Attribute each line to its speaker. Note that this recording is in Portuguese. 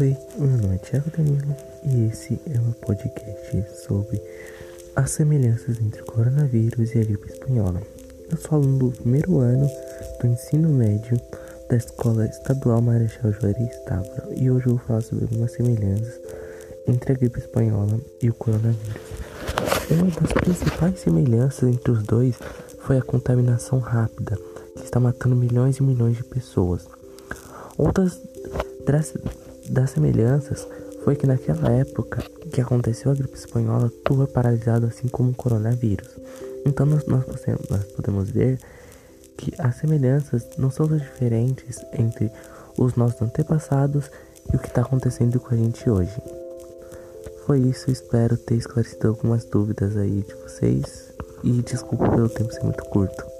Speaker 1: Oi, meu nome é Thiago Danilo e esse é meu podcast sobre as semelhanças entre o coronavírus e a gripe espanhola. Eu sou aluno do primeiro ano do ensino médio da Escola Estadual Marechal Juarez Távora e hoje eu vou falar sobre algumas semelhanças entre a gripe espanhola e o coronavírus. Uma das principais semelhanças entre os dois foi a contaminação rápida, que está matando milhões e milhões de pessoas. Outras das, semelhanças foi que naquela época que aconteceu a gripe espanhola, tudo paralisado assim como o coronavírus. Então nós, nós, podemos, nós podemos ver que as semelhanças não são tão diferentes entre os nossos antepassados e o que está acontecendo com a gente hoje. Foi isso, espero ter esclarecido algumas dúvidas aí de vocês e desculpa pelo tempo ser muito curto.